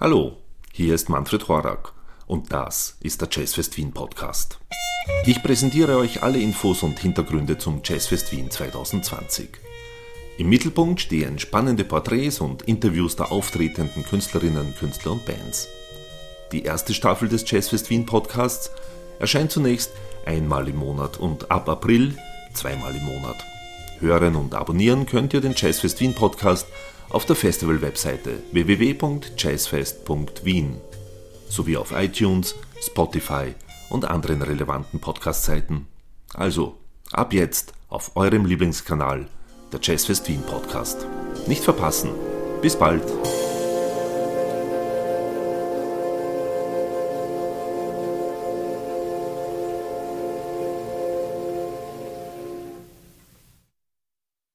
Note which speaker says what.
Speaker 1: Hallo, hier ist Manfred Horak und das ist der Jazzfest Wien Podcast. Ich präsentiere euch alle Infos und Hintergründe zum Jazzfest Wien 2020. Im Mittelpunkt stehen spannende Porträts und Interviews der auftretenden Künstlerinnen, Künstler und Bands. Die erste Staffel des Jazzfest Wien Podcasts erscheint zunächst einmal im Monat und ab April zweimal im Monat. Hören und abonnieren könnt ihr den Jazzfest Wien Podcast auf der Festival-Webseite www.jazzfest.wien sowie auf iTunes, Spotify und anderen relevanten Podcast-Seiten. Also, ab jetzt auf eurem Lieblingskanal, der Jazzfest Wien Podcast. Nicht verpassen. Bis bald.